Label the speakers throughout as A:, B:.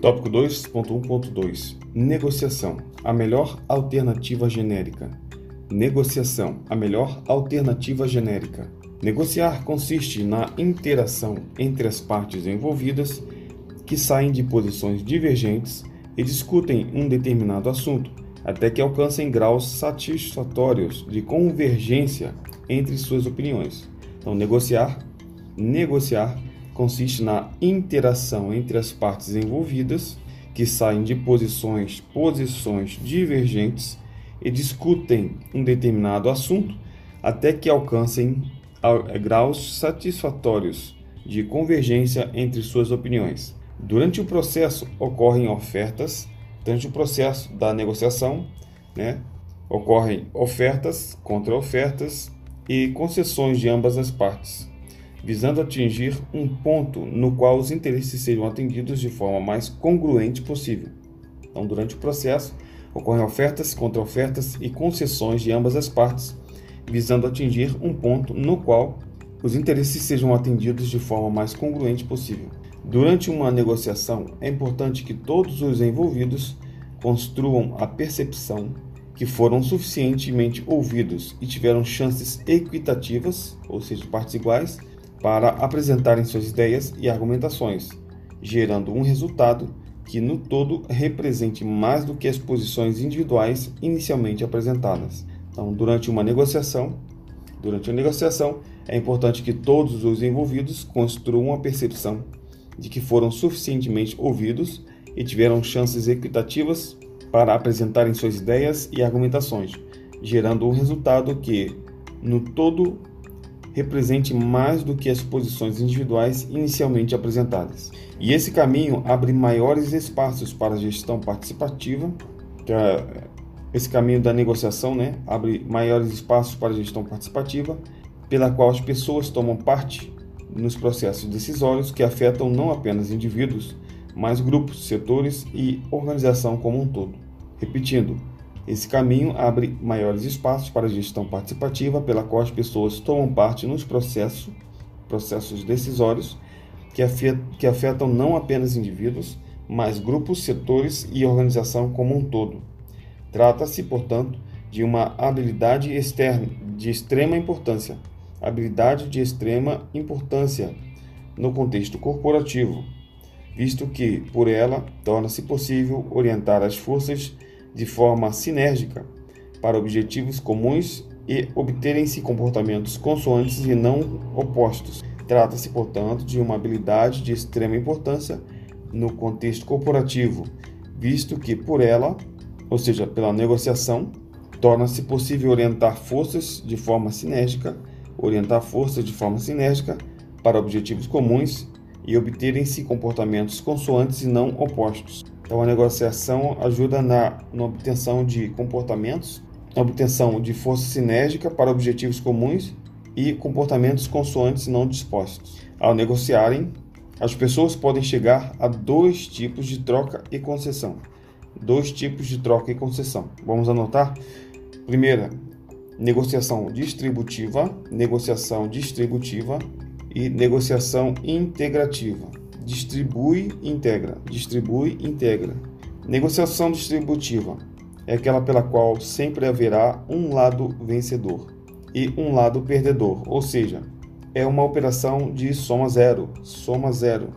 A: Tópico 2.1.2 Negociação a melhor alternativa genérica. Negociação a melhor alternativa genérica. Negociar consiste na interação entre as partes envolvidas que saem de posições divergentes e discutem um determinado assunto até que alcancem graus satisfatórios de convergência entre suas opiniões. Então, negociar, negociar consiste na interação entre as partes envolvidas que saem de posições, posições divergentes e discutem um determinado assunto até que alcancem graus satisfatórios de convergência entre suas opiniões. Durante o processo ocorrem ofertas, durante o processo da negociação, né, ocorrem ofertas, contra-ofertas e concessões de ambas as partes, visando atingir um ponto no qual os interesses sejam atendidos de forma mais congruente possível. Então, durante o processo, ocorrem ofertas, contra-ofertas e concessões de ambas as partes, visando atingir um ponto no qual os interesses sejam atendidos de forma mais congruente possível. Durante uma negociação, é importante que todos os envolvidos construam a percepção que foram suficientemente ouvidos e tiveram chances equitativas, ou seja, partes iguais, para apresentarem suas ideias e argumentações, gerando um resultado que no todo represente mais do que as posições individuais inicialmente apresentadas. Então, durante uma negociação, durante a negociação, é importante que todos os envolvidos construam a percepção de que foram suficientemente ouvidos e tiveram chances equitativas para apresentarem suas ideias e argumentações, gerando um resultado que, no todo, represente mais do que as posições individuais inicialmente apresentadas. E esse caminho abre maiores espaços para a gestão participativa, que é esse caminho da negociação, né, abre maiores espaços para a gestão participativa, pela qual as pessoas tomam parte nos processos decisórios que afetam não apenas indivíduos, mas grupos, setores e organização como um todo. Repetindo, esse caminho abre maiores espaços para a gestão participativa, pela qual as pessoas tomam parte nos processos, processos decisórios que afetam, que afetam não apenas indivíduos, mas grupos, setores e organização como um todo. Trata-se, portanto, de uma habilidade externa de extrema importância, habilidade de extrema importância no contexto corporativo, visto que, por ela, torna-se possível orientar as forças de forma sinérgica para objetivos comuns e obterem-se comportamentos consoantes e não opostos. Trata-se, portanto, de uma habilidade de extrema importância no contexto corporativo, visto que, por ela, ou seja, pela negociação, torna-se possível orientar forças de forma sinérgica, orientar forças de forma sinérgica para objetivos comuns e obterem-se comportamentos consoantes e não opostos. Então, a negociação ajuda na, na obtenção de comportamentos, na obtenção de força sinérgica para objetivos comuns e comportamentos consoantes e não dispostos. Ao negociarem, as pessoas podem chegar a dois tipos de troca e concessão. Dois tipos de troca e concessão. Vamos anotar? Primeira, negociação distributiva, negociação distributiva e negociação integrativa. Distribui, integra. Distribui, integra. Negociação distributiva é aquela pela qual sempre haverá um lado vencedor e um lado perdedor, ou seja, é uma operação de soma zero, soma zero.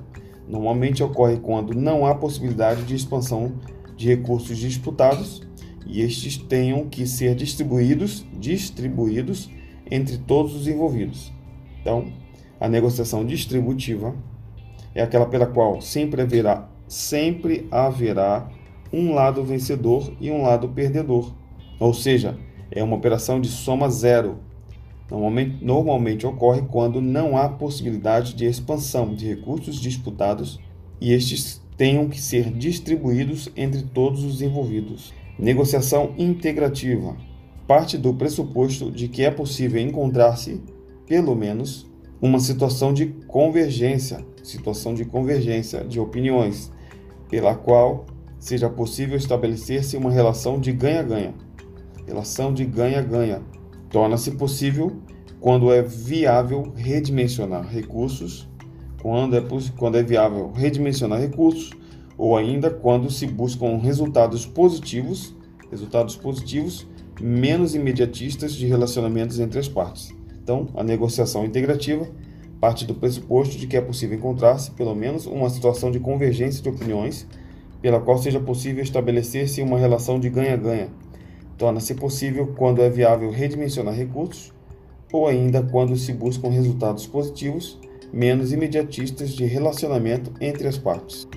A: Normalmente ocorre quando não há possibilidade de expansão de recursos disputados e estes tenham que ser distribuídos, distribuídos entre todos os envolvidos. Então, a negociação distributiva é aquela pela qual sempre haverá, sempre haverá um lado vencedor e um lado perdedor. Ou seja, é uma operação de soma zero. Normalmente, normalmente ocorre quando não há possibilidade de expansão de recursos disputados e estes tenham que ser distribuídos entre todos os envolvidos. Negociação integrativa parte do pressuposto de que é possível encontrar-se, pelo menos, uma situação de convergência, situação de convergência de opiniões, pela qual seja possível estabelecer-se uma relação de ganha-ganha. Relação de ganha-ganha torna-se possível quando é viável redimensionar recursos, quando é, quando é viável redimensionar recursos, ou ainda quando se buscam resultados positivos, resultados positivos menos imediatistas de relacionamentos entre as partes. Então, a negociação integrativa parte do pressuposto de que é possível encontrar-se pelo menos uma situação de convergência de opiniões pela qual seja possível estabelecer-se uma relação de ganha-ganha. Torna-se possível quando é viável redimensionar recursos ou ainda quando se buscam resultados positivos menos imediatistas de relacionamento entre as partes.